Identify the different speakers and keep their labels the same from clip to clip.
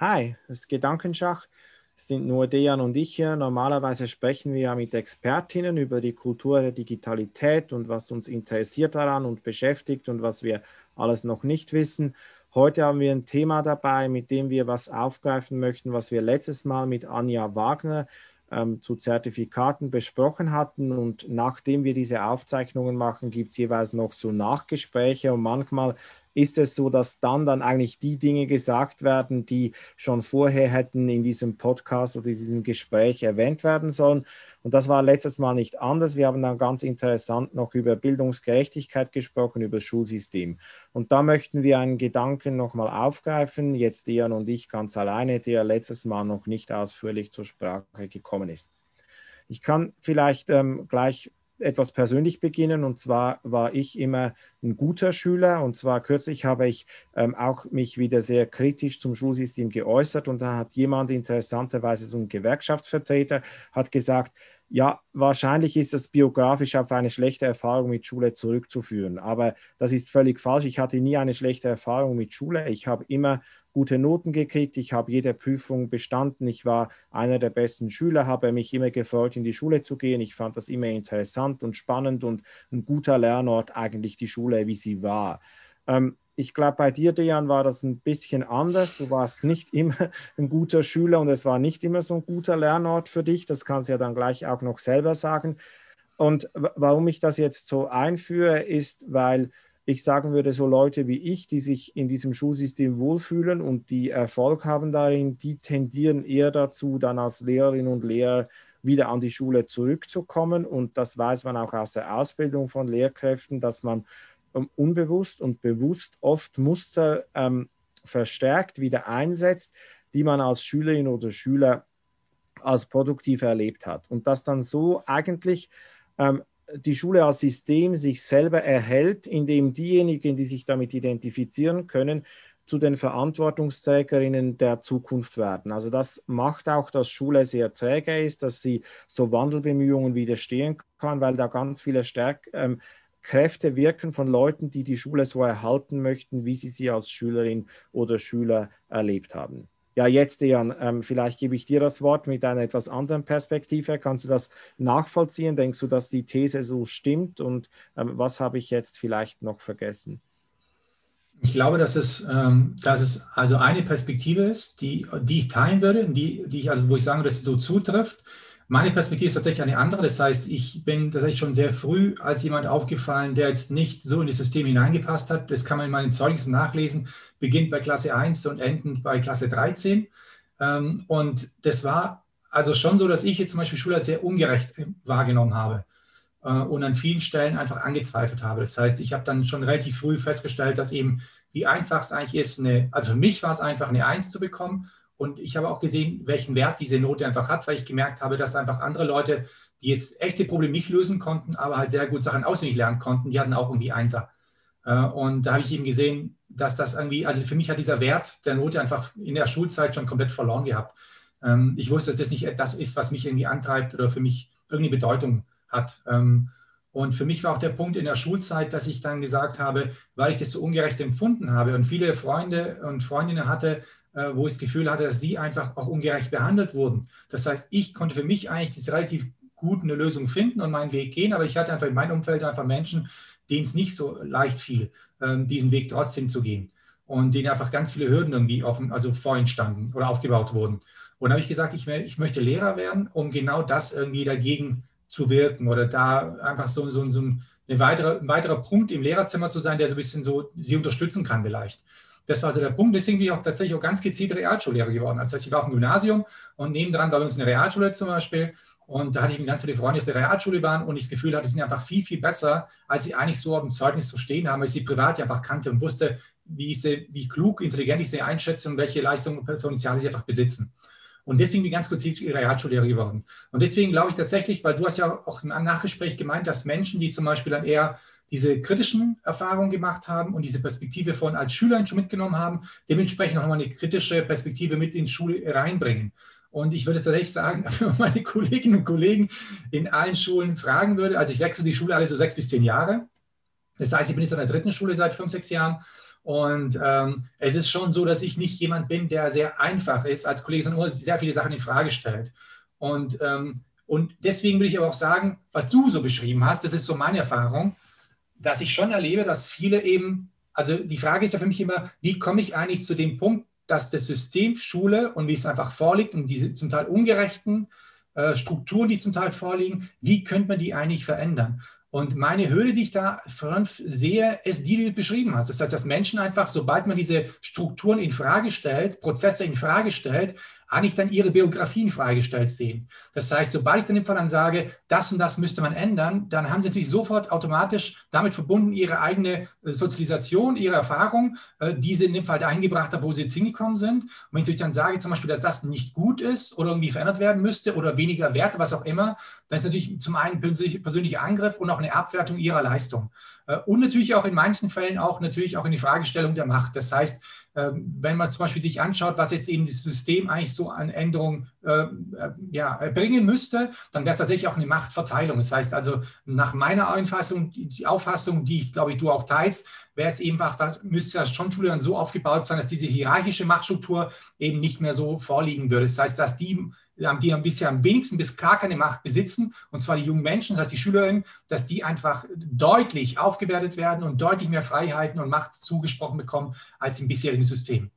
Speaker 1: Hi, das ist Gedankenschach. Es sind nur Dejan und ich hier. Normalerweise sprechen wir ja mit Expertinnen über die Kultur der Digitalität und was uns interessiert daran und beschäftigt und was wir alles noch nicht wissen. Heute haben wir ein Thema dabei, mit dem wir was aufgreifen möchten, was wir letztes Mal mit Anja Wagner ähm, zu Zertifikaten besprochen hatten. Und nachdem wir diese Aufzeichnungen machen, gibt es jeweils noch so Nachgespräche und manchmal ist es so, dass dann dann eigentlich die Dinge gesagt werden, die schon vorher hätten in diesem Podcast oder in diesem Gespräch erwähnt werden sollen. Und das war letztes Mal nicht anders. Wir haben dann ganz interessant noch über Bildungsgerechtigkeit gesprochen, über das Schulsystem. Und da möchten wir einen Gedanken nochmal aufgreifen, jetzt Dian und ich ganz alleine, der letztes Mal noch nicht ausführlich zur Sprache gekommen ist. Ich kann vielleicht ähm, gleich etwas persönlich beginnen. Und zwar war ich immer ein guter Schüler. Und zwar kürzlich habe ich ähm, auch mich wieder sehr kritisch zum Schulsystem geäußert. Und da hat jemand interessanterweise, so ein Gewerkschaftsvertreter, hat gesagt, ja, wahrscheinlich ist das biografisch auf eine schlechte Erfahrung mit Schule zurückzuführen. Aber das ist völlig falsch. Ich hatte nie eine schlechte Erfahrung mit Schule. Ich habe immer gute Noten gekriegt. Ich habe jede Prüfung bestanden. Ich war einer der besten Schüler, habe mich immer gefreut, in die Schule zu gehen. Ich fand das immer interessant und spannend und ein guter Lernort eigentlich die Schule, wie sie war. Ähm, ich glaube, bei dir, Dejan, war das ein bisschen anders. Du warst nicht immer ein guter Schüler und es war nicht immer so ein guter Lernort für dich. Das kannst du ja dann gleich auch noch selber sagen. Und warum ich das jetzt so einführe, ist, weil ich sagen würde, so Leute wie ich, die sich in diesem Schulsystem wohlfühlen und die Erfolg haben darin, die tendieren eher dazu, dann als Lehrerinnen und Lehrer wieder an die Schule zurückzukommen. Und das weiß man auch aus der Ausbildung von Lehrkräften, dass man unbewusst und bewusst oft Muster ähm, verstärkt wieder einsetzt, die man als Schülerin oder Schüler als produktiv erlebt hat. Und dass dann so eigentlich ähm, die Schule als System sich selber erhält, indem diejenigen, die sich damit identifizieren können, zu den Verantwortungsträgerinnen der Zukunft werden. Also das macht auch, dass Schule sehr träge ist, dass sie so Wandelbemühungen widerstehen kann, weil da ganz viele Stärk ähm, Kräfte wirken von Leuten, die die Schule so erhalten möchten, wie sie sie als Schülerin oder Schüler erlebt haben. Ja, jetzt, Dejan, ähm, vielleicht gebe ich dir das Wort mit einer etwas anderen Perspektive. Kannst du das nachvollziehen? Denkst du, dass die These so stimmt? Und ähm, was habe ich jetzt vielleicht noch vergessen?
Speaker 2: Ich glaube, dass es, ähm, dass es also eine Perspektive ist, die, die ich teilen würde, die, die ich, also wo ich sage, dass sie so zutrifft. Meine Perspektive ist tatsächlich eine andere. Das heißt, ich bin tatsächlich schon sehr früh als jemand aufgefallen, der jetzt nicht so in das System hineingepasst hat. Das kann man in meinen Zeugnissen nachlesen. Beginnt bei Klasse 1 und endet bei Klasse 13. Ähm, und das war also schon so, dass ich jetzt zum Beispiel Schule als sehr ungerecht äh, wahrgenommen habe äh, und an vielen Stellen einfach angezweifelt habe. Das heißt, ich habe dann schon relativ früh festgestellt, dass eben wie einfach es eigentlich ist, eine, also für mich war es einfach eine 1 zu bekommen und ich habe auch gesehen, welchen Wert diese Note einfach hat, weil ich gemerkt habe, dass einfach andere Leute, die jetzt echte Probleme nicht lösen konnten, aber halt sehr gut Sachen auswendig lernen konnten, die hatten auch irgendwie Einser. Äh, und da habe ich eben gesehen, dass das irgendwie, also für mich hat dieser Wert der Note einfach in der Schulzeit schon komplett verloren gehabt. Ähm, ich wusste, dass das nicht das ist, was mich irgendwie antreibt oder für mich irgendeine Bedeutung hat. Ähm, und für mich war auch der Punkt in der Schulzeit, dass ich dann gesagt habe, weil ich das so ungerecht empfunden habe und viele Freunde und Freundinnen hatte, wo ich das Gefühl hatte, dass sie einfach auch ungerecht behandelt wurden. Das heißt, ich konnte für mich eigentlich das relativ gut eine Lösung finden und meinen Weg gehen, aber ich hatte einfach in meinem Umfeld einfach Menschen, denen es nicht so leicht fiel, ähm, diesen Weg trotzdem zu gehen und denen einfach ganz viele Hürden irgendwie offen, also vor ihnen standen oder aufgebaut wurden. Und da habe ich gesagt, ich, ich möchte Lehrer werden, um genau das irgendwie dagegen zu wirken oder da einfach so, so, so ein, weitere, ein weiterer Punkt im Lehrerzimmer zu sein, der so ein bisschen so sie unterstützen kann vielleicht. Das war also der Punkt. Deswegen bin ich auch tatsächlich auch ganz gezielt Realschullehrer geworden. Also das heißt, ich war auf dem Gymnasium und nebendran war bei uns eine Realschule zum Beispiel. Und da hatte ich ganz viele Freunde, auf der Realschule waren und ich das Gefühl hatte, die sind einfach viel, viel besser, als sie eigentlich so auf dem Zeugnis zu stehen haben, weil ich sie privat einfach kannte und wusste, wie, ich sie, wie klug, intelligent ich sie einschätze und welche Leistungen und Potenziale sie einfach besitzen. Und deswegen bin ich ganz gezielt Realschullehrer geworden. Und deswegen glaube ich tatsächlich, weil du hast ja auch im Nachgespräch gemeint, dass Menschen, die zum Beispiel dann eher diese kritischen Erfahrungen gemacht haben und diese Perspektive von als Schüler schon mitgenommen haben, dementsprechend auch nochmal eine kritische Perspektive mit in die Schule reinbringen. Und ich würde tatsächlich sagen, wenn man meine Kolleginnen und Kollegen in allen Schulen fragen würde, also ich wechsle die Schule alle so sechs bis zehn Jahre. Das heißt, ich bin jetzt an der dritten Schule seit fünf, sechs Jahren. Und ähm, es ist schon so, dass ich nicht jemand bin, der sehr einfach ist als Kollege, sondern nur sehr viele Sachen in Frage stellt. Und, ähm, und deswegen würde ich aber auch sagen, was du so beschrieben hast, das ist so meine Erfahrung, dass ich schon erlebe, dass viele eben, also die Frage ist ja für mich immer, wie komme ich eigentlich zu dem Punkt, dass das System Schule und wie es einfach vorliegt und diese zum Teil ungerechten äh, Strukturen, die zum Teil vorliegen, wie könnte man die eigentlich verändern? Und meine Höhle, die ich da sehe, ist die, die du beschrieben hast. Das heißt, dass Menschen einfach, sobald man diese Strukturen in Frage stellt, Prozesse in Frage stellt, eigentlich dann ihre Biografien freigestellt sehen. Das heißt, sobald ich dann im Fall dann sage, das und das müsste man ändern, dann haben sie natürlich sofort automatisch damit verbunden ihre eigene äh, Sozialisation, ihre Erfahrung, äh, die sie in dem Fall dahin gebracht haben, wo sie jetzt hingekommen sind. Und wenn ich natürlich dann sage, zum Beispiel, dass das nicht gut ist oder irgendwie verändert werden müsste oder weniger wert, was auch immer, dann ist natürlich zum einen persönlicher Angriff und auch eine Abwertung ihrer Leistung. Äh, und natürlich auch in manchen Fällen auch natürlich auch in die Fragestellung der Macht. Das heißt, ähm, wenn man zum Beispiel sich anschaut, was jetzt eben das System eigentlich so an Änderungen äh, äh ja, bringen müsste, dann wäre es tatsächlich auch eine Machtverteilung. Das heißt also, nach meiner Auffassung, die Auffassung, die ich glaube ich du auch teilst, wäre es eben da müsste ja schon Schule dann so aufgebaut sein, dass diese hierarchische Machtstruktur eben nicht mehr so vorliegen würde. Das heißt, dass die die haben bisher am wenigsten bis gar keine Macht besitzen, und zwar die jungen Menschen, das heißt die Schülerinnen, dass die einfach deutlich aufgewertet werden und deutlich mehr Freiheiten und Macht zugesprochen bekommen als im bisherigen System.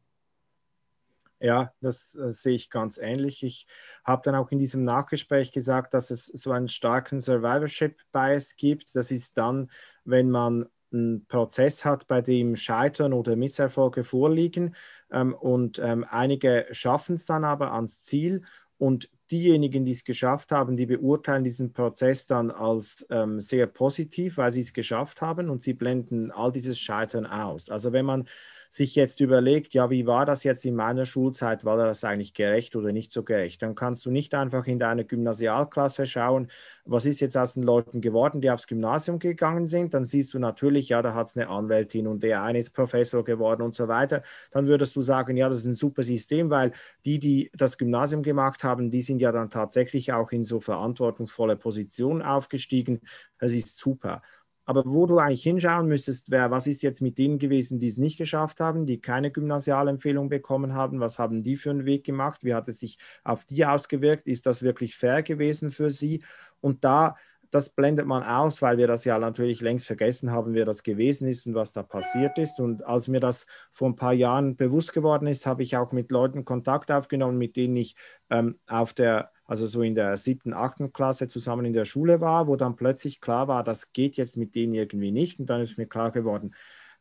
Speaker 1: Ja, das äh, sehe ich ganz ähnlich. Ich habe dann auch in diesem Nachgespräch gesagt, dass es so einen starken Survivorship-Bias gibt. Das ist dann, wenn man einen Prozess hat, bei dem Scheitern oder Misserfolge vorliegen ähm, und ähm, einige schaffen es dann aber ans Ziel und diejenigen, die es geschafft haben, die beurteilen diesen Prozess dann als ähm, sehr positiv, weil sie es geschafft haben und sie blenden all dieses Scheitern aus. Also wenn man sich jetzt überlegt, ja, wie war das jetzt in meiner Schulzeit, war das eigentlich gerecht oder nicht so gerecht, dann kannst du nicht einfach in deine Gymnasialklasse schauen, was ist jetzt aus den Leuten geworden, die aufs Gymnasium gegangen sind, dann siehst du natürlich, ja, da hat es eine Anwältin und der eine ist Professor geworden und so weiter, dann würdest du sagen, ja, das ist ein super System, weil die, die das Gymnasium gemacht haben, die sind ja dann tatsächlich auch in so verantwortungsvolle Positionen aufgestiegen, das ist super. Aber wo du eigentlich hinschauen müsstest, wäre, was ist jetzt mit denen gewesen, die es nicht geschafft haben, die keine Gymnasialempfehlung bekommen haben? Was haben die für einen Weg gemacht? Wie hat es sich auf die ausgewirkt? Ist das wirklich fair gewesen für sie? Und da, das blendet man aus, weil wir das ja natürlich längst vergessen haben, wer das gewesen ist und was da passiert ist. Und als mir das vor ein paar Jahren bewusst geworden ist, habe ich auch mit Leuten Kontakt aufgenommen, mit denen ich ähm, auf der also so in der siebten, achten Klasse zusammen in der Schule war, wo dann plötzlich klar war, das geht jetzt mit denen irgendwie nicht. Und dann ist mir klar geworden,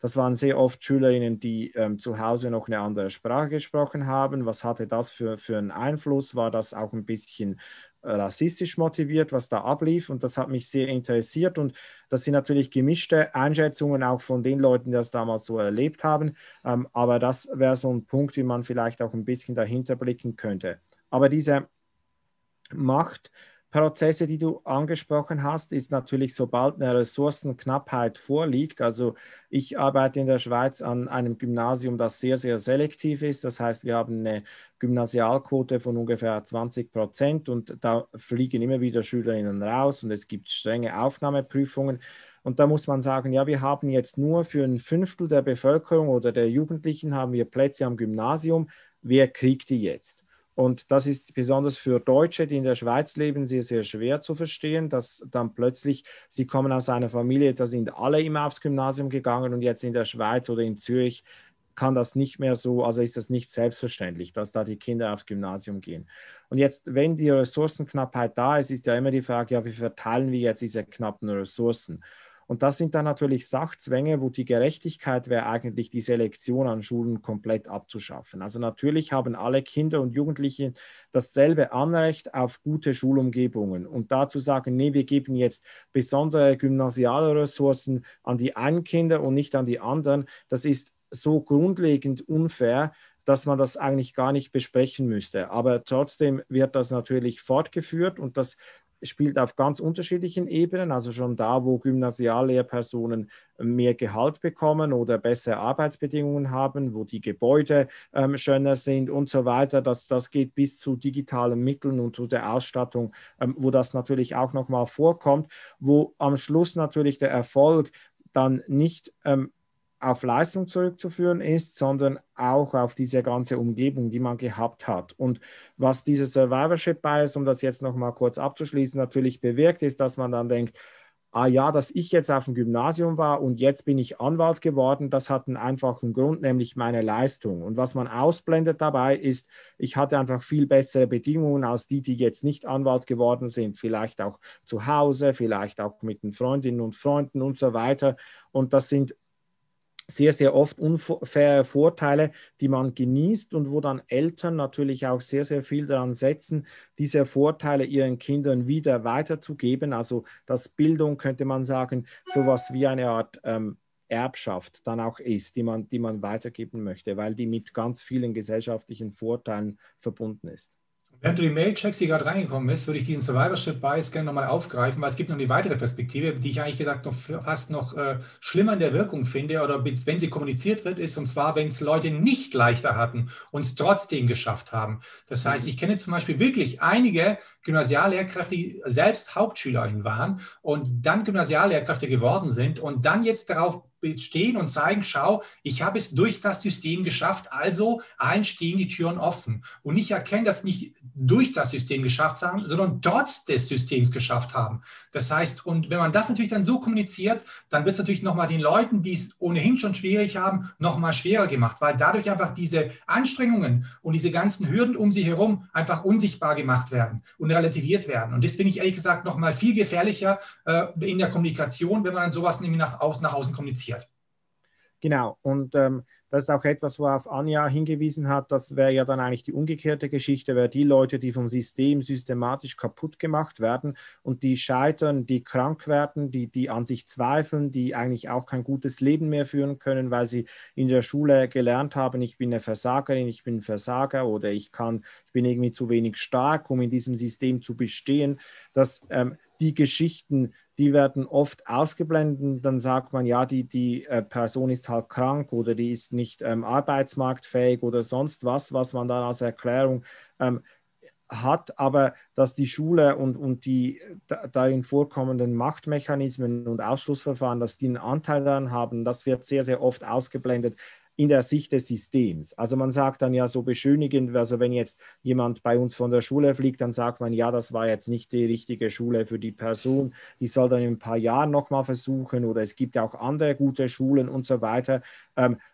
Speaker 1: das waren sehr oft Schülerinnen, die ähm, zu Hause noch eine andere Sprache gesprochen haben. Was hatte das für, für einen Einfluss? War das auch ein bisschen äh, rassistisch motiviert, was da ablief? Und das hat mich sehr interessiert. Und das sind natürlich gemischte Einschätzungen auch von den Leuten, die das damals so erlebt haben. Ähm, aber das wäre so ein Punkt, wie man vielleicht auch ein bisschen dahinter blicken könnte. Aber diese Machtprozesse, die du angesprochen hast, ist natürlich, sobald eine Ressourcenknappheit vorliegt. Also ich arbeite in der Schweiz an einem Gymnasium, das sehr, sehr selektiv ist. Das heißt, wir haben eine Gymnasialquote von ungefähr 20 Prozent und da fliegen immer wieder Schülerinnen raus und es gibt strenge Aufnahmeprüfungen. Und da muss man sagen, ja, wir haben jetzt nur für ein Fünftel der Bevölkerung oder der Jugendlichen haben wir Plätze am Gymnasium. Wer kriegt die jetzt? Und das ist besonders für Deutsche, die in der Schweiz leben, sehr, sehr schwer zu verstehen, dass dann plötzlich, sie kommen aus einer Familie, da sind alle immer aufs Gymnasium gegangen und jetzt in der Schweiz oder in Zürich kann das nicht mehr so, also ist das nicht selbstverständlich, dass da die Kinder aufs Gymnasium gehen. Und jetzt, wenn die Ressourcenknappheit da ist, ist ja immer die Frage, ja, wie verteilen wir jetzt diese knappen Ressourcen? Und das sind dann natürlich Sachzwänge, wo die Gerechtigkeit wäre eigentlich die Selektion an Schulen komplett abzuschaffen. Also natürlich haben alle Kinder und Jugendliche dasselbe Anrecht auf gute Schulumgebungen. Und dazu sagen, nee, wir geben jetzt besondere gymnasiale Ressourcen an die einen Kinder und nicht an die anderen, das ist so grundlegend unfair, dass man das eigentlich gar nicht besprechen müsste. Aber trotzdem wird das natürlich fortgeführt und das spielt auf ganz unterschiedlichen Ebenen, also schon da, wo Gymnasiallehrpersonen mehr Gehalt bekommen oder bessere Arbeitsbedingungen haben, wo die Gebäude ähm, schöner sind und so weiter. Das, das geht bis zu digitalen Mitteln und zu der Ausstattung, ähm, wo das natürlich auch nochmal vorkommt, wo am Schluss natürlich der Erfolg dann nicht ähm, auf Leistung zurückzuführen ist, sondern auch auf diese ganze Umgebung, die man gehabt hat. Und was dieses Survivorship Bias, um das jetzt nochmal kurz abzuschließen, natürlich bewirkt, ist, dass man dann denkt, ah ja, dass ich jetzt auf dem Gymnasium war und jetzt bin ich Anwalt geworden, das hat einen einfachen Grund, nämlich meine Leistung. Und was man ausblendet dabei ist, ich hatte einfach viel bessere Bedingungen als die, die jetzt nicht Anwalt geworden sind, vielleicht auch zu Hause, vielleicht auch mit den Freundinnen und Freunden und so weiter. Und das sind sehr, sehr oft unfaire Vorteile, die man genießt und wo dann Eltern natürlich auch sehr, sehr viel daran setzen, diese Vorteile ihren Kindern wieder weiterzugeben. Also dass Bildung, könnte man sagen, sowas wie eine Art ähm, Erbschaft dann auch ist, die man, die man weitergeben möchte, weil die mit ganz vielen gesellschaftlichen Vorteilen verbunden ist.
Speaker 2: Während du die Mail checkst, die gerade reingekommen ist, würde ich diesen Survivorship Bias gerne nochmal aufgreifen, weil es gibt noch eine weitere Perspektive, die ich eigentlich gesagt noch fast noch äh, schlimmer in der Wirkung finde oder wenn sie kommuniziert wird, ist und zwar, wenn es Leute nicht leichter hatten und es trotzdem geschafft haben. Das heißt, ich kenne zum Beispiel wirklich einige Gymnasiallehrkräfte, die selbst Hauptschülerin waren und dann Gymnasiallehrkräfte geworden sind und dann jetzt darauf bestehen und zeigen, schau, ich habe es durch das System geschafft, also allen stehen die Türen offen. Und ich erkenne das nicht durch das System geschafft haben, sondern trotz des Systems geschafft haben. Das heißt, und wenn man das natürlich dann so kommuniziert, dann wird es natürlich nochmal den Leuten, die es ohnehin schon schwierig haben, nochmal schwerer gemacht, weil dadurch einfach diese Anstrengungen und diese ganzen Hürden um sie herum einfach unsichtbar gemacht werden und relativiert werden. Und das finde ich ehrlich gesagt nochmal viel gefährlicher äh, in der Kommunikation, wenn man dann sowas nämlich nach außen, nach außen kommuniziert.
Speaker 1: Genau, und ähm, das ist auch etwas, worauf Anja hingewiesen hat, das wäre ja dann eigentlich die umgekehrte Geschichte, wäre die Leute, die vom System systematisch kaputt gemacht werden und die scheitern, die krank werden, die, die an sich zweifeln, die eigentlich auch kein gutes Leben mehr führen können, weil sie in der Schule gelernt haben, ich bin eine Versagerin, ich bin ein Versager oder ich kann, ich bin irgendwie zu wenig stark, um in diesem System zu bestehen, dass ähm, die Geschichten die werden oft ausgeblendet. Dann sagt man, ja, die, die äh, Person ist halt krank oder die ist nicht ähm, arbeitsmarktfähig oder sonst was, was man dann als Erklärung ähm, hat, aber dass die Schule und, und die darin vorkommenden Machtmechanismen und Ausschlussverfahren, dass die einen Anteil daran haben, das wird sehr, sehr oft ausgeblendet in der Sicht des Systems. Also man sagt dann ja so beschönigend, also wenn jetzt jemand bei uns von der Schule fliegt, dann sagt man, ja, das war jetzt nicht die richtige Schule für die Person, die soll dann in ein paar Jahren nochmal versuchen oder es gibt auch andere gute Schulen und so weiter.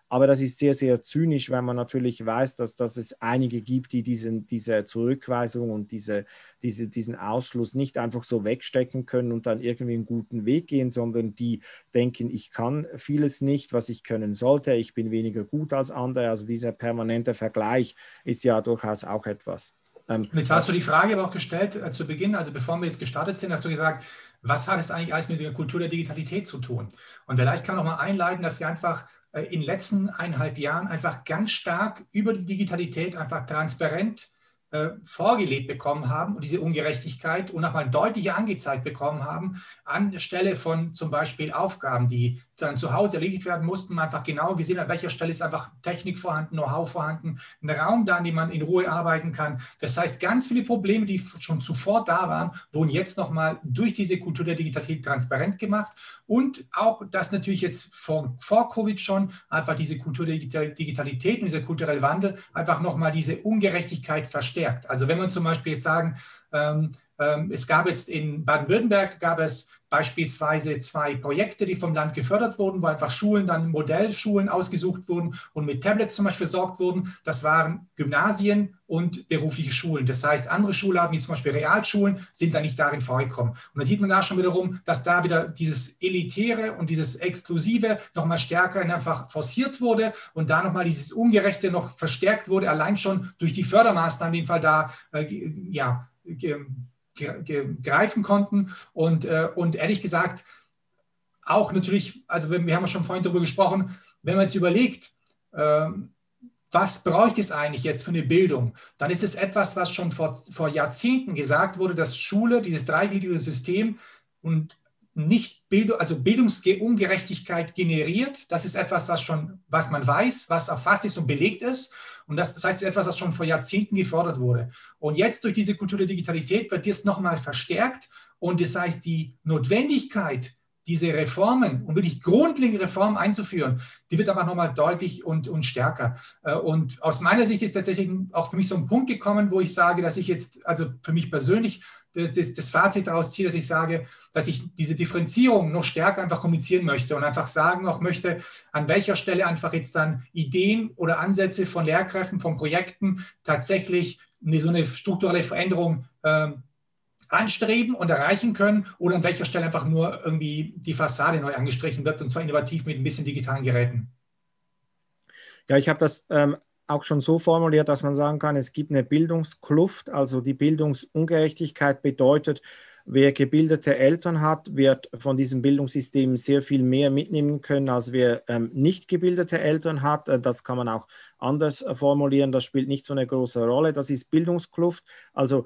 Speaker 1: Aber das ist sehr, sehr zynisch, weil man natürlich weiß, dass, dass es einige gibt, die diesen, diese Zurückweisung und diese, diese, diesen Ausschluss nicht einfach so wegstecken können und dann irgendwie einen guten Weg gehen, sondern die denken, ich kann vieles nicht, was ich können sollte, ich bin weniger gut als andere. Also dieser permanente Vergleich ist ja durchaus auch etwas.
Speaker 2: Ähm, jetzt hast du die Frage aber auch gestellt äh, zu Beginn, also bevor wir jetzt gestartet sind, hast du gesagt, was hat es eigentlich alles mit der Kultur der Digitalität zu tun? Und vielleicht kann man noch mal einleiten, dass wir einfach äh, in den letzten eineinhalb Jahren einfach ganz stark über die Digitalität einfach transparent äh, vorgelebt bekommen haben und diese Ungerechtigkeit und nochmal deutlicher angezeigt bekommen haben, anstelle von zum Beispiel Aufgaben, die dann zu Hause erledigt werden mussten, man einfach genau gesehen, an welcher Stelle ist einfach Technik vorhanden, Know-how vorhanden, ein Raum da, an dem man in Ruhe arbeiten kann. Das heißt, ganz viele Probleme, die schon zuvor da waren, wurden jetzt nochmal durch diese Kultur der Digitalität transparent gemacht und auch, dass natürlich jetzt vor, vor Covid schon einfach diese Kultur der Digitalität und dieser kulturelle Wandel einfach nochmal diese Ungerechtigkeit verstärkt. Also wenn man zum Beispiel jetzt sagen, ähm, ähm, es gab jetzt in Baden-Württemberg, gab es beispielsweise zwei Projekte, die vom Land gefördert wurden, wo einfach Schulen dann Modellschulen ausgesucht wurden und mit Tablets zum Beispiel versorgt wurden. Das waren Gymnasien und berufliche Schulen. Das heißt, andere Schularten, wie zum Beispiel Realschulen, sind da nicht darin vorgekommen. Und da sieht man da schon wiederum, dass da wieder dieses Elitäre und dieses Exklusive nochmal stärker einfach forciert wurde und da nochmal dieses Ungerechte noch verstärkt wurde, allein schon durch die Fördermaßnahmen, in dem Fall da, äh, ja, greifen konnten. Und, äh, und ehrlich gesagt, auch natürlich, also wir, wir haben schon vorhin darüber gesprochen, wenn man jetzt überlegt, äh, was bräuchte es eigentlich jetzt für eine Bildung? Dann ist es etwas, was schon vor, vor Jahrzehnten gesagt wurde, dass Schule, dieses dreigliedrige System und nicht Bildung, also Bildungsungerechtigkeit generiert. Das ist etwas, was schon, was man weiß, was erfasst ist und belegt ist. Und das, das heißt, etwas, was schon vor Jahrzehnten gefordert wurde. Und jetzt durch diese Kultur der Digitalität wird das nochmal verstärkt. Und das heißt, die Notwendigkeit, diese Reformen und wirklich grundlegende Reformen einzuführen, die wird einfach nochmal deutlich und, und stärker. Äh, und aus meiner Sicht ist tatsächlich auch für mich so ein Punkt gekommen, wo ich sage, dass ich jetzt, also für mich persönlich, das, das, das Fazit daraus ziehe, dass ich sage, dass ich diese Differenzierung noch stärker einfach kommunizieren möchte und einfach sagen auch möchte, an welcher Stelle einfach jetzt dann Ideen oder Ansätze von Lehrkräften, von Projekten tatsächlich eine, so eine strukturelle Veränderung ähm, anstreben und erreichen können oder an welcher Stelle einfach nur irgendwie die Fassade neu angestrichen wird und zwar innovativ mit ein bisschen digitalen Geräten.
Speaker 1: Ja, ich habe das ähm, auch schon so formuliert, dass man sagen kann, es gibt eine Bildungskluft, also die Bildungsungerechtigkeit bedeutet, wer gebildete Eltern hat, wird von diesem Bildungssystem sehr viel mehr mitnehmen können, als wer ähm, nicht gebildete Eltern hat. Äh, das kann man auch anders äh, formulieren, das spielt nicht so eine große Rolle. Das ist Bildungskluft. Also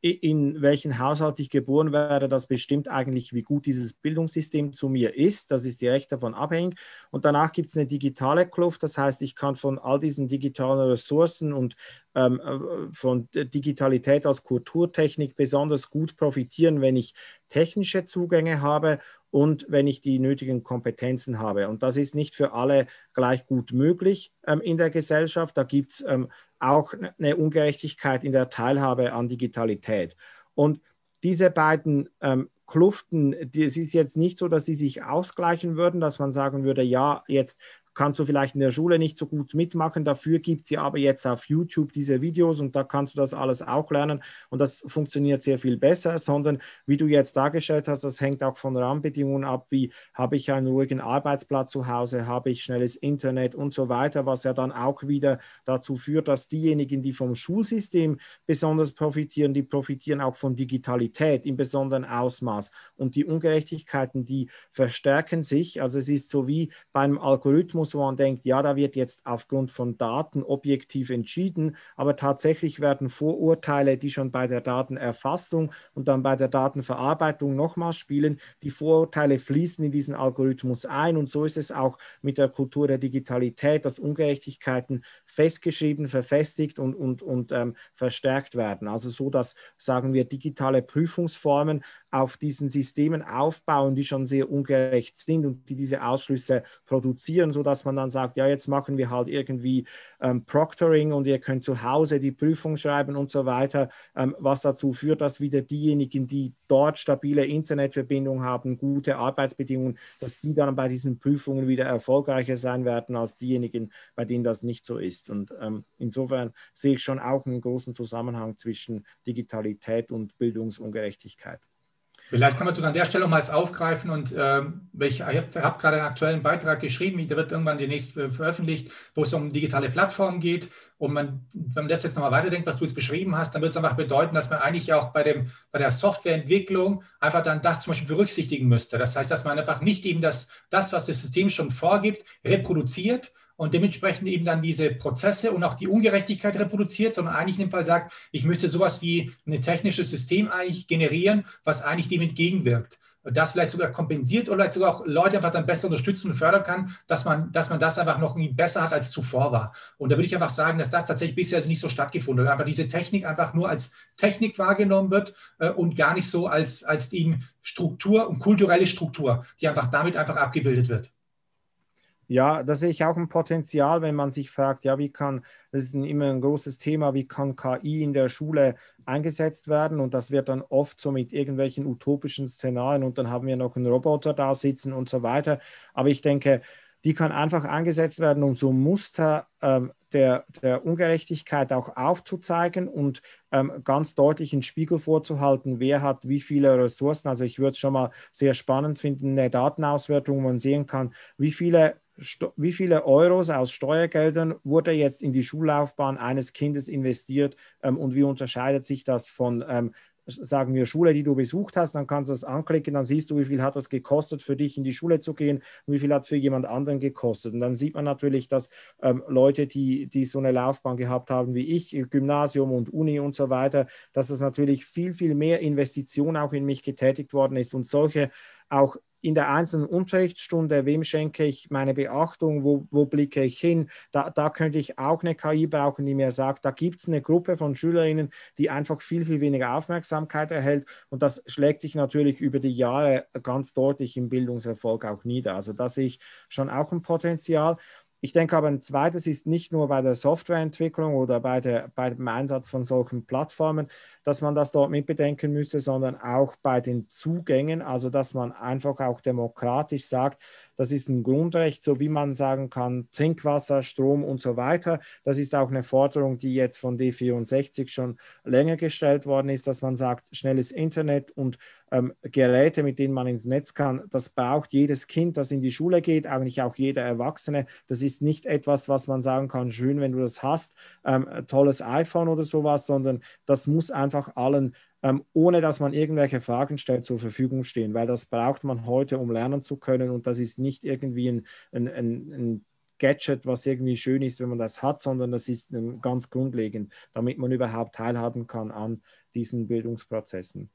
Speaker 1: in welchen Haushalt ich geboren werde, das bestimmt eigentlich, wie gut dieses Bildungssystem zu mir ist. Das ist direkt davon abhängig. Und danach gibt es eine digitale Kluft. Das heißt, ich kann von all diesen digitalen Ressourcen und ähm, äh, von Digitalität als Kulturtechnik besonders gut profitieren, wenn ich technische Zugänge habe und wenn ich die nötigen Kompetenzen habe. Und das ist nicht für alle gleich gut möglich ähm, in der Gesellschaft. Da gibt es ähm, auch eine Ungerechtigkeit in der Teilhabe an Digitalität. Und diese beiden ähm, Kluften, die, es ist jetzt nicht so, dass sie sich ausgleichen würden, dass man sagen würde, ja, jetzt kannst du vielleicht in der Schule nicht so gut mitmachen. Dafür gibt es ja aber jetzt auf YouTube diese Videos und da kannst du das alles auch lernen und das funktioniert sehr viel besser, sondern wie du jetzt dargestellt hast, das hängt auch von Rahmenbedingungen ab, wie habe ich einen ruhigen Arbeitsplatz zu Hause, habe ich schnelles Internet und so weiter, was ja dann auch wieder dazu führt, dass diejenigen, die vom Schulsystem besonders profitieren, die profitieren auch von Digitalität im besonderen Ausmaß und die Ungerechtigkeiten, die verstärken sich. Also es ist so wie beim Algorithmus, Algorithmus, wo man denkt, ja, da wird jetzt aufgrund von Daten objektiv entschieden, aber tatsächlich werden Vorurteile, die schon bei der Datenerfassung und dann bei der Datenverarbeitung nochmal spielen, die Vorurteile fließen in diesen Algorithmus ein und so ist es auch mit der Kultur der Digitalität, dass Ungerechtigkeiten festgeschrieben, verfestigt und, und, und ähm, verstärkt werden. Also so, dass, sagen wir, digitale Prüfungsformen auf diesen Systemen aufbauen, die schon sehr ungerecht sind und die diese Ausschlüsse produzieren, sodass man dann sagt, ja, jetzt machen wir halt irgendwie ähm, Proctoring und ihr könnt zu Hause die Prüfung schreiben und so weiter, ähm, was dazu führt, dass wieder diejenigen, die dort stabile Internetverbindungen haben, gute Arbeitsbedingungen, dass die dann bei diesen Prüfungen wieder erfolgreicher sein werden als diejenigen, bei denen das nicht so ist. Und ähm, insofern sehe ich schon auch einen großen Zusammenhang zwischen Digitalität und Bildungsungerechtigkeit.
Speaker 2: Vielleicht kann man sogar an der Stelle mal aufgreifen und ähm, ich habe hab gerade einen aktuellen Beitrag geschrieben, der wird irgendwann demnächst äh, veröffentlicht, wo es um digitale Plattformen geht. Und man, wenn man das jetzt nochmal weiterdenkt, was du jetzt beschrieben hast, dann wird es einfach bedeuten, dass man eigentlich auch bei, dem, bei der Softwareentwicklung einfach dann das zum Beispiel berücksichtigen müsste. Das heißt, dass man einfach nicht eben das, das was das System schon vorgibt, reproduziert, und dementsprechend eben dann diese Prozesse und auch die Ungerechtigkeit reproduziert, sondern eigentlich in dem Fall sagt, ich möchte sowas wie ein technisches System eigentlich generieren, was eigentlich dem entgegenwirkt. Das vielleicht sogar kompensiert oder vielleicht sogar auch Leute einfach dann besser unterstützen und fördern kann, dass man, dass man das einfach noch besser hat, als zuvor war. Und da würde ich einfach sagen, dass das tatsächlich bisher nicht so stattgefunden hat. Einfach diese Technik einfach nur als Technik wahrgenommen wird äh, und gar nicht so als, als eben Struktur und kulturelle Struktur, die einfach damit einfach abgebildet wird.
Speaker 1: Ja, da sehe ich auch ein Potenzial, wenn man sich fragt, ja, wie kann, das ist ein, immer ein großes Thema, wie kann KI in der Schule eingesetzt werden? Und das wird dann oft so mit irgendwelchen utopischen Szenarien und dann haben wir noch einen Roboter da sitzen und so weiter. Aber ich denke, die kann einfach eingesetzt werden, um so Muster ähm, der, der Ungerechtigkeit auch aufzuzeigen und ähm, ganz deutlich einen Spiegel vorzuhalten, wer hat wie viele Ressourcen. Also ich würde es schon mal sehr spannend finden, eine Datenauswertung, wo man sehen kann, wie viele wie viele Euros aus Steuergeldern wurde jetzt in die Schullaufbahn eines Kindes investiert ähm, und wie unterscheidet sich das von, ähm, sagen wir, Schule, die du besucht hast, dann kannst du das anklicken, dann siehst du, wie viel hat das gekostet für dich in die Schule zu gehen und wie viel hat es für jemand anderen gekostet. Und dann sieht man natürlich, dass ähm, Leute, die, die so eine Laufbahn gehabt haben wie ich, Gymnasium und Uni und so weiter, dass es natürlich viel, viel mehr Investition auch in mich getätigt worden ist und solche auch in der einzelnen Unterrichtsstunde, wem schenke ich meine Beachtung, wo, wo blicke ich hin, da, da könnte ich auch eine KI brauchen, die mir sagt, da gibt es eine Gruppe von Schülerinnen, die einfach viel, viel weniger Aufmerksamkeit erhält und das schlägt sich natürlich über die Jahre ganz deutlich im Bildungserfolg auch nieder. Also da sehe ich schon auch ein Potenzial. Ich denke aber ein zweites ist nicht nur bei der Softwareentwicklung oder bei, der, bei dem Einsatz von solchen Plattformen, dass man das dort mitbedenken müsste, sondern auch bei den Zugängen, also dass man einfach auch demokratisch sagt, das ist ein Grundrecht, so wie man sagen kann, Trinkwasser, Strom und so weiter. Das ist auch eine Forderung, die jetzt von D64 schon länger gestellt worden ist, dass man sagt, schnelles Internet und ähm, Geräte, mit denen man ins Netz kann, das braucht jedes Kind, das in die Schule geht, eigentlich auch jeder Erwachsene. Das ist nicht etwas, was man sagen kann, schön, wenn du das hast, ähm, tolles iPhone oder sowas, sondern das muss einfach allen ähm, ohne dass man irgendwelche Fragen stellt, zur Verfügung stehen, weil das braucht man heute, um lernen zu können und das ist nicht irgendwie ein, ein, ein, ein Gadget, was irgendwie schön ist, wenn man das hat, sondern das ist ganz grundlegend, damit man überhaupt teilhaben kann an diesen Bildungsprozessen.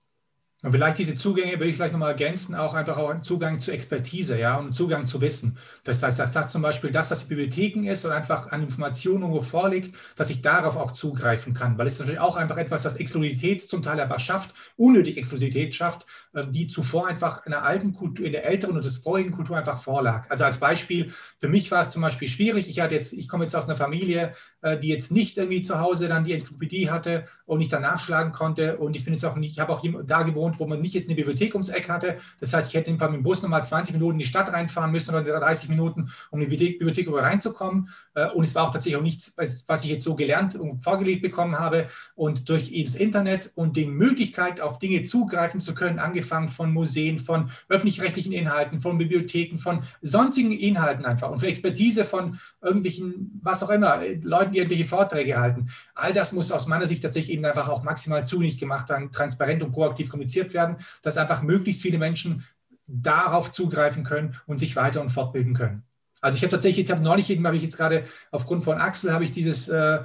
Speaker 2: Und vielleicht diese Zugänge würde ich vielleicht nochmal ergänzen, auch einfach auch Zugang zu Expertise, ja, und Zugang zu Wissen. Das heißt, dass das zum Beispiel das, was Bibliotheken ist und einfach an Informationen irgendwo vorliegt, dass ich darauf auch zugreifen kann, weil es natürlich auch einfach etwas, was Exklusivität zum Teil einfach schafft, unnötig Exklusivität schafft, ähm, die zuvor einfach in der alten Kultur, in der älteren und des vorigen Kultur einfach vorlag. Also als Beispiel, für mich war es zum Beispiel schwierig. Ich hatte jetzt, ich komme jetzt aus einer Familie, äh, die jetzt nicht irgendwie zu Hause dann die Enzyklopädie hatte und ich dann nachschlagen konnte und ich bin jetzt auch nicht, ich habe auch da gewohnt, gewohnt, wo man nicht jetzt eine Bibliothek ums Eck hatte. Das heißt, ich hätte mit dem Bus nochmal 20 Minuten in die Stadt reinfahren müssen oder 30 Minuten, um in die Bibliothek über reinzukommen. Äh, und es war auch tatsächlich auch nichts, was ich jetzt so gelernt und vorgelegt bekommen habe. Und durch eben das Internet und die Möglichkeit, auf Dinge zugreifen zu können, angefangen von Museen, von öffentlich-rechtlichen Inhalten, von Bibliotheken, von sonstigen Inhalten einfach und für Expertise von irgendwelchen, was auch immer, Leuten, die irgendwelche Vorträge halten. All das muss aus meiner Sicht tatsächlich eben einfach auch maximal zunächst gemacht werden, transparent und proaktiv kommuniziert werden, dass einfach möglichst viele Menschen darauf zugreifen können und sich weiter und fortbilden können. Also ich habe tatsächlich, jetzt habe neulich eben, habe ich jetzt gerade aufgrund von Axel, habe ich dieses äh,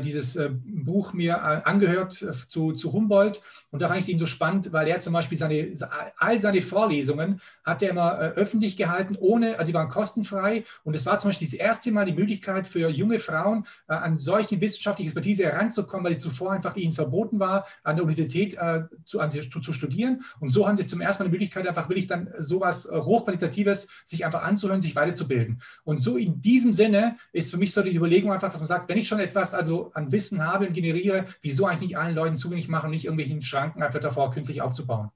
Speaker 2: dieses äh, Buch mir äh, angehört zu, zu Humboldt. Und da fand ich es ihm so spannend, weil er zum Beispiel seine, all seine Vorlesungen hat er immer öffentlich gehalten, ohne, also sie waren kostenfrei. Und es war zum Beispiel das erste Mal die Möglichkeit für junge Frauen, an solche wissenschaftliche Expertise heranzukommen, weil sie zuvor einfach ihnen verboten war, an der Universität zu, an, zu, zu studieren. Und so haben sie zum ersten Mal die Möglichkeit, einfach wirklich dann sowas Hochqualitatives sich einfach anzuhören, sich weiterzubilden. Und so in diesem Sinne ist für mich so die Überlegung einfach, dass man sagt, wenn ich schon etwas, also an Wissen habe und generiere, wieso eigentlich nicht allen Leuten zugänglich machen und nicht irgendwelchen Schranken einfach davor künstlich aufzubauen.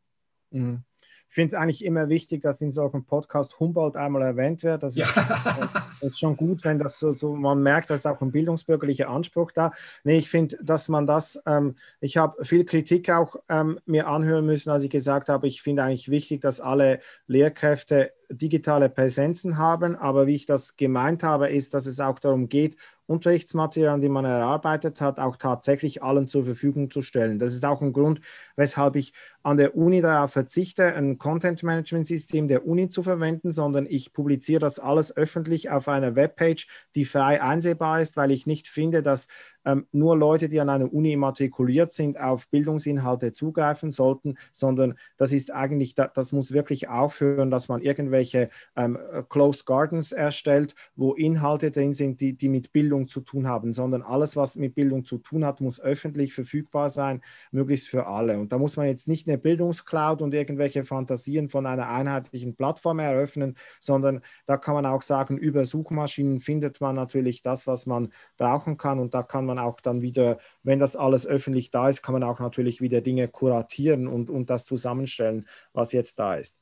Speaker 1: Mhm. Ich finde es eigentlich immer wichtig, dass in solchen Podcast Humboldt einmal erwähnt wird. Das ist, ja. das ist schon gut, wenn das so, so, man merkt, dass auch ein bildungsbürgerlicher Anspruch da. Nee, ich finde, dass man das, ähm, ich habe viel Kritik auch ähm, mir anhören müssen, als ich gesagt habe, ich finde eigentlich wichtig, dass alle Lehrkräfte digitale Präsenzen haben. Aber wie ich das gemeint habe, ist, dass es auch darum geht, Unterrichtsmaterialien, die man erarbeitet hat, auch tatsächlich allen zur Verfügung zu stellen. Das ist auch ein Grund, weshalb ich an der Uni darauf verzichte, ein Content-Management-System der Uni zu verwenden, sondern ich publiziere das alles öffentlich auf einer Webpage, die frei einsehbar ist, weil ich nicht finde, dass ähm, nur Leute, die an einer Uni immatrikuliert sind, auf Bildungsinhalte zugreifen sollten, sondern das ist eigentlich, das muss wirklich aufhören, dass man irgendwelche ähm, Closed Gardens erstellt, wo Inhalte drin sind, die, die mit Bildung zu tun haben, sondern alles, was mit Bildung zu tun hat, muss öffentlich verfügbar sein, möglichst für alle. Und da muss man jetzt nicht eine Bildungscloud und irgendwelche Fantasien von einer einheitlichen Plattform eröffnen, sondern da kann man auch sagen, über Suchmaschinen findet man natürlich das, was man brauchen kann und da kann man man auch dann wieder, wenn das alles öffentlich da ist, kann man auch natürlich wieder Dinge kuratieren und, und das zusammenstellen, was jetzt da ist.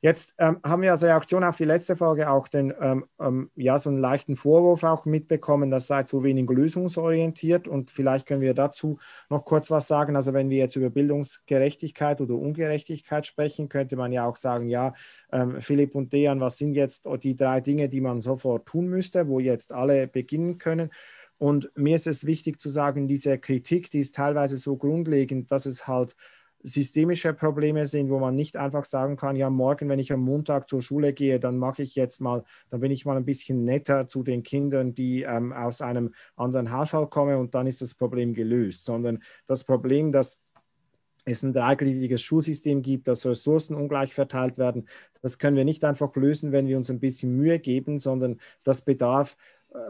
Speaker 1: Jetzt ähm, haben wir als Reaktion auf die letzte Folge auch den, ähm, ähm, ja, so einen leichten Vorwurf auch mitbekommen, das sei zu wenig lösungsorientiert und vielleicht können wir dazu noch kurz was sagen. Also wenn wir jetzt über Bildungsgerechtigkeit oder Ungerechtigkeit sprechen, könnte man ja auch sagen, ja, ähm, Philipp und Dejan, was sind jetzt die drei Dinge, die man sofort tun müsste, wo jetzt alle beginnen können? Und mir ist es wichtig zu sagen, diese Kritik, die ist teilweise so grundlegend, dass es halt systemische Probleme sind, wo man nicht einfach sagen kann, ja, morgen, wenn ich am Montag zur Schule gehe, dann mache ich jetzt mal, dann bin ich mal ein bisschen netter zu den Kindern, die ähm, aus einem anderen Haushalt kommen und dann ist das Problem gelöst, sondern das Problem, das es ein dreigliedriges Schulsystem gibt, dass Ressourcen ungleich verteilt werden. Das können wir nicht einfach lösen, wenn wir uns ein bisschen Mühe geben, sondern das bedarf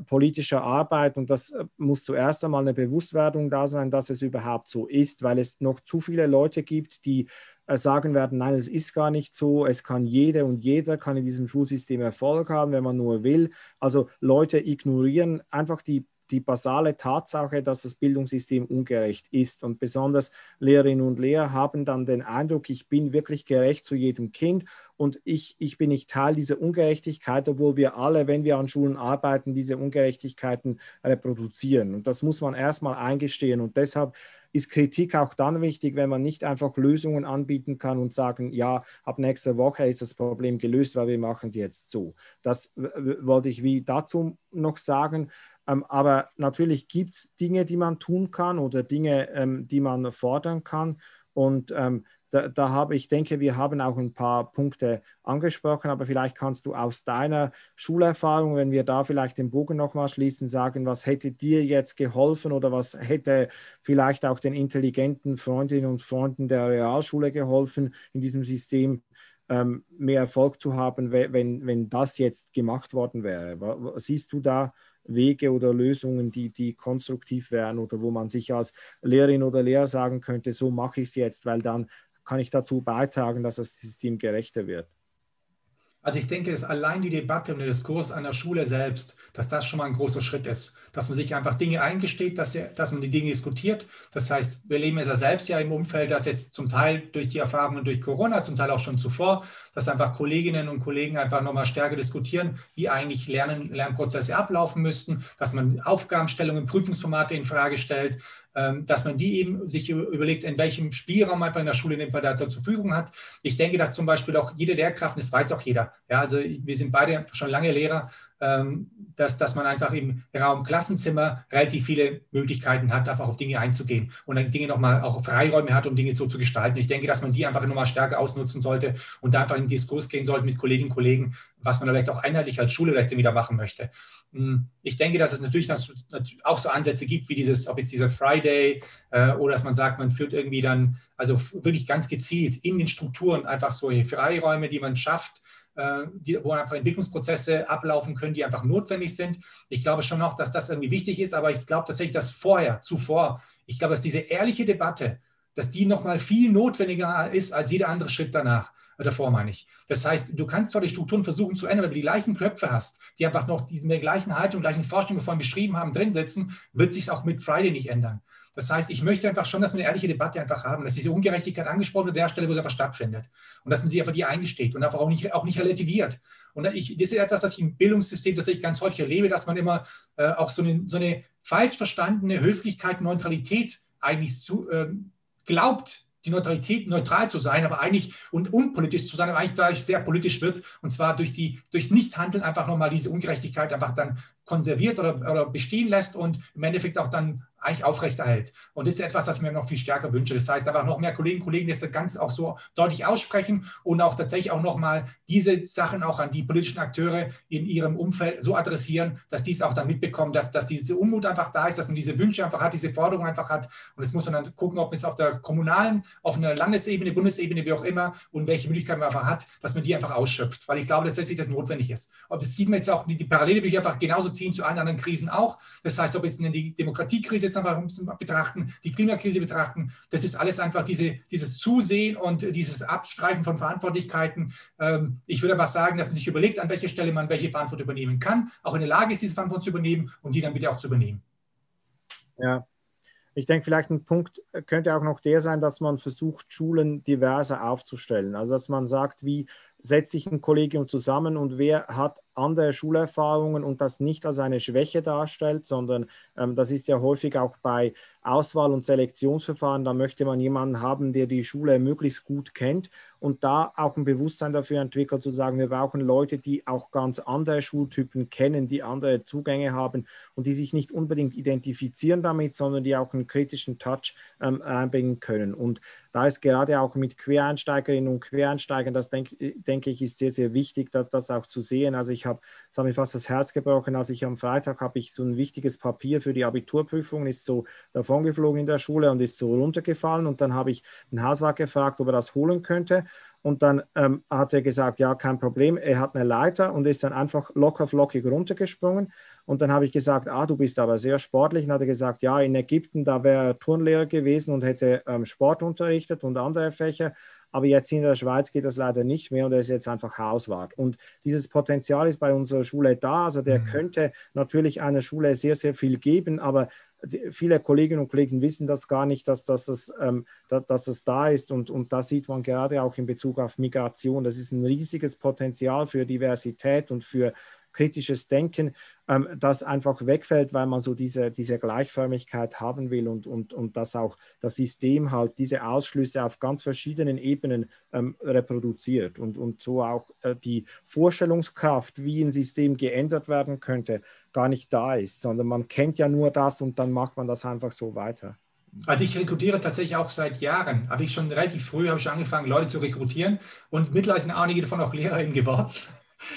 Speaker 1: politischer Arbeit und das äh, muss zuerst einmal eine Bewusstwerdung da sein, dass es überhaupt so ist, weil es noch zu viele Leute gibt, die äh, sagen werden, nein, es ist gar nicht so, es kann jede und jeder kann in diesem Schulsystem Erfolg haben, wenn man nur will. Also Leute ignorieren einfach die die basale Tatsache, dass das Bildungssystem ungerecht ist. Und besonders Lehrerinnen und Lehrer haben dann den Eindruck, ich bin wirklich gerecht zu jedem Kind und ich, ich bin nicht Teil dieser Ungerechtigkeit, obwohl wir alle, wenn wir an Schulen arbeiten, diese Ungerechtigkeiten reproduzieren. Und das muss man erstmal eingestehen. Und deshalb ist Kritik auch dann wichtig, wenn man nicht einfach Lösungen anbieten kann und sagen, ja, ab nächster Woche ist das Problem gelöst, weil wir machen es jetzt so. Das wollte ich wie dazu noch sagen. Ähm, aber natürlich gibt es Dinge, die man tun kann oder Dinge, ähm, die man fordern kann. Und ähm, da, da habe ich denke, wir haben auch ein paar Punkte angesprochen, aber vielleicht kannst du aus deiner Schulerfahrung, wenn wir da vielleicht den Bogen nochmal schließen, sagen, was hätte dir jetzt geholfen oder was hätte vielleicht auch den intelligenten Freundinnen und Freunden der Realschule geholfen, in diesem System ähm, mehr Erfolg zu haben, wenn, wenn das jetzt gemacht worden wäre. Siehst du da Wege oder Lösungen, die, die konstruktiv wären oder wo man sich als Lehrerin oder Lehrer sagen könnte, so mache ich es jetzt, weil dann kann ich dazu beitragen, dass das System gerechter wird.
Speaker 2: Also ich denke, dass allein die Debatte und der Diskurs an der Schule selbst, dass das schon mal ein großer Schritt ist. Dass man sich einfach Dinge eingesteht, dass, er, dass man die Dinge diskutiert. Das heißt, wir leben ja selbst ja im Umfeld, das jetzt zum Teil durch die Erfahrungen durch Corona, zum Teil auch schon zuvor, dass einfach Kolleginnen und Kollegen einfach nochmal stärker diskutieren, wie eigentlich Lernen, Lernprozesse ablaufen müssten, dass man Aufgabenstellungen, Prüfungsformate in Frage stellt, dass man die eben sich überlegt, in welchem Spielraum einfach in der Schule in dem Fall da zur Verfügung hat. Ich denke, dass zum Beispiel auch jede Lehrkraft, das weiß auch jeder, ja, also wir sind beide schon lange Lehrer, ähm, dass, dass man einfach im Raum Klassenzimmer relativ viele Möglichkeiten hat, einfach auf Dinge einzugehen und dann Dinge nochmal auch Freiräume hat, um Dinge so zu gestalten. Ich denke, dass man die einfach nochmal stärker ausnutzen sollte und da einfach in den Diskurs gehen sollte mit Kolleginnen und Kollegen, was man vielleicht auch einheitlich als Schule vielleicht wieder machen möchte. Hm, ich denke, dass es natürlich auch so Ansätze gibt, wie dieses, ob jetzt dieser Friday äh, oder dass man sagt, man führt irgendwie dann, also wirklich ganz gezielt in den Strukturen einfach solche Freiräume, die man schafft, die, wo einfach Entwicklungsprozesse ablaufen können, die einfach notwendig sind. Ich glaube schon noch, dass das irgendwie wichtig ist, aber ich glaube tatsächlich, dass vorher, zuvor, ich glaube, dass diese ehrliche Debatte, dass die nochmal viel notwendiger ist als jeder andere Schritt danach. Äh, davor meine ich. Das heißt, du kannst zwar die Strukturen versuchen zu ändern, wenn du die gleichen Köpfe hast, die einfach noch die, mit der gleichen Haltung, gleichen Vorstellungen, die wir vorhin beschrieben haben, drin sitzen, wird sich auch mit Friday nicht ändern. Das heißt, ich möchte einfach schon, dass wir eine ehrliche Debatte einfach haben, dass diese Ungerechtigkeit angesprochen wird an der Stelle, wo sie einfach stattfindet. Und dass man sich einfach die eingesteht und einfach auch nicht, auch nicht relativiert. Und ich, das ist etwas, was ich im Bildungssystem tatsächlich ganz häufig erlebe, dass man immer äh, auch so eine, so eine falsch verstandene Höflichkeit, Neutralität eigentlich zu, äh, glaubt, die Neutralität neutral zu sein, aber eigentlich und unpolitisch zu sein, aber eigentlich dadurch sehr politisch wird und zwar durch die durchs Nichthandeln einfach nochmal diese Ungerechtigkeit einfach dann konserviert oder, oder bestehen lässt und im Endeffekt auch dann eigentlich aufrechterhält. Und das ist etwas, das mir noch viel stärker wünsche. Das heißt, einfach noch mehr Kolleginnen und Kollegen, die das ganz auch so deutlich aussprechen und auch tatsächlich auch nochmal diese Sachen auch an die politischen Akteure in ihrem Umfeld so adressieren, dass die es auch dann mitbekommen, dass, dass diese Unmut einfach da ist, dass man diese Wünsche einfach hat, diese Forderungen einfach hat. Und das muss man dann gucken, ob es auf der kommunalen, auf einer Landesebene, Bundesebene, wie auch immer, und welche Möglichkeiten man einfach hat, dass man die einfach ausschöpft. Weil ich glaube, dass letztlich das notwendig ist. Und das sieht man jetzt auch, die, die Parallele will ich einfach genauso ziehen zu allen anderen Krisen auch. Das heißt, ob jetzt die Demokratiekrise jetzt einfach betrachten, die Klimakrise betrachten. Das ist alles einfach diese, dieses Zusehen und dieses Abstreifen von Verantwortlichkeiten. Ähm, ich würde einfach sagen, dass man sich überlegt, an welcher Stelle man welche Verantwortung übernehmen kann, auch in der Lage ist, diese Verantwortung zu übernehmen und die dann bitte auch zu übernehmen.
Speaker 1: Ja, ich denke, vielleicht ein Punkt könnte auch noch der sein, dass man versucht, Schulen diverser aufzustellen. Also, dass man sagt, wie setzt sich ein Kollegium zusammen und wer hat andere Schulerfahrungen und das nicht als eine Schwäche darstellt, sondern ähm, das ist ja häufig auch bei Auswahl- und Selektionsverfahren, da möchte man jemanden haben, der die Schule möglichst gut kennt und da auch ein Bewusstsein dafür entwickelt, zu sagen, wir brauchen Leute, die auch ganz andere Schultypen kennen, die andere Zugänge haben und die sich nicht unbedingt identifizieren damit, sondern die auch einen kritischen Touch ähm, einbringen können. Und da ist gerade auch mit Quereinsteigerinnen und Quereinsteigern, das denke denke ich, ist sehr, sehr wichtig, das, das auch zu sehen. Also ich habe, es hat mir fast das Herz gebrochen, als ich am Freitag habe ich so ein wichtiges Papier für die Abiturprüfung, ist so davongeflogen in der Schule und ist so runtergefallen und dann habe ich den Hauswart gefragt, ob er das holen könnte und dann ähm, hat er gesagt, ja, kein Problem. Er hat eine Leiter und ist dann einfach locker flockig runtergesprungen. Und dann habe ich gesagt, ah, du bist aber sehr sportlich. Und hat er gesagt, ja, in Ägypten, da wäre er Turnlehrer gewesen und hätte ähm, Sport unterrichtet und andere Fächer. Aber jetzt in der Schweiz geht das leider nicht mehr und er ist jetzt einfach Hauswart. Und dieses Potenzial ist bei unserer Schule da. Also der mhm. könnte natürlich einer Schule sehr, sehr viel geben, aber viele Kolleginnen und Kollegen wissen das gar nicht, dass, dass, das, ähm, dass, dass das da ist. Und, und da sieht man gerade auch in Bezug auf Migration, das ist ein riesiges Potenzial für Diversität und für kritisches Denken, ähm, das einfach wegfällt, weil man so diese, diese Gleichförmigkeit haben will und, und, und dass auch das System halt diese Ausschlüsse auf ganz verschiedenen Ebenen ähm, reproduziert und, und so auch äh, die Vorstellungskraft, wie ein System geändert werden könnte, gar nicht da ist, sondern man kennt ja nur das und dann macht man das einfach so weiter.
Speaker 2: Also ich rekrutiere tatsächlich auch seit Jahren. Habe ich schon relativ früh habe ich schon angefangen, Leute zu rekrutieren und mittlerweile sind einige davon auch LehrerInnen geworden.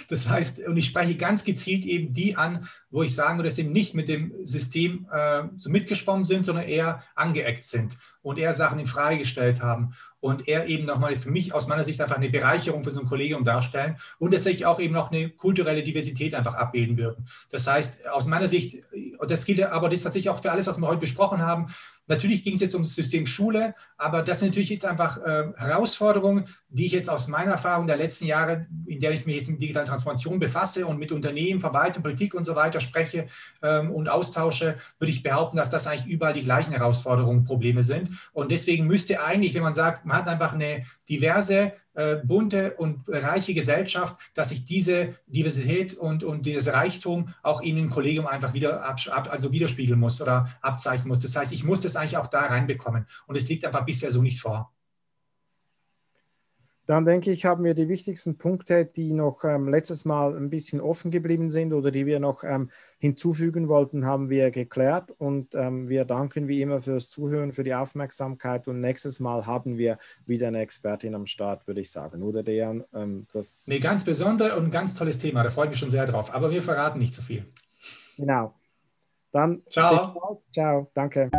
Speaker 2: Das heißt, und ich spreche ganz gezielt eben die an, wo ich sagen würde, dass sie nicht mit dem System äh, so mitgeschwommen sind, sondern eher angeeckt sind und eher Sachen in Frage gestellt haben und eher eben nochmal für mich aus meiner Sicht einfach eine Bereicherung für so ein Kollegium darstellen und tatsächlich auch eben noch eine kulturelle Diversität einfach abbilden würden. Das heißt, aus meiner Sicht, das gilt aber das tatsächlich auch für alles, was wir heute besprochen haben, Natürlich ging es jetzt um das System Schule, aber das sind natürlich jetzt einfach äh, Herausforderungen, die ich jetzt aus meiner Erfahrung der letzten Jahre, in der ich mich jetzt mit digitalen Transformation befasse und mit Unternehmen, Verwaltung, Politik und so weiter spreche ähm, und austausche, würde ich behaupten, dass das eigentlich überall die gleichen Herausforderungen, Probleme sind. Und deswegen müsste eigentlich, wenn man sagt, man hat einfach eine diverse, äh, bunte und reiche Gesellschaft, dass sich diese Diversität und, und dieses Reichtum auch in ein Kollegium einfach wieder ab, also widerspiegeln muss oder abzeichnen muss. Das heißt, ich muss das eigentlich auch da reinbekommen. Und es liegt einfach bisher so nicht vor.
Speaker 1: Dann denke ich, haben wir die wichtigsten Punkte, die noch ähm, letztes Mal ein bisschen offen geblieben sind oder die wir noch ähm, hinzufügen wollten, haben wir geklärt. Und ähm, wir danken wie immer fürs Zuhören, für die Aufmerksamkeit. Und nächstes Mal haben wir wieder eine Expertin am Start, würde ich sagen. Oder Dejan?
Speaker 2: Ähm, das nee, ganz besondere und ein ganz tolles Thema. Da freue ich mich schon sehr drauf. Aber wir verraten nicht zu so viel.
Speaker 1: Genau. Dann
Speaker 2: ciao.
Speaker 1: Ciao. Danke.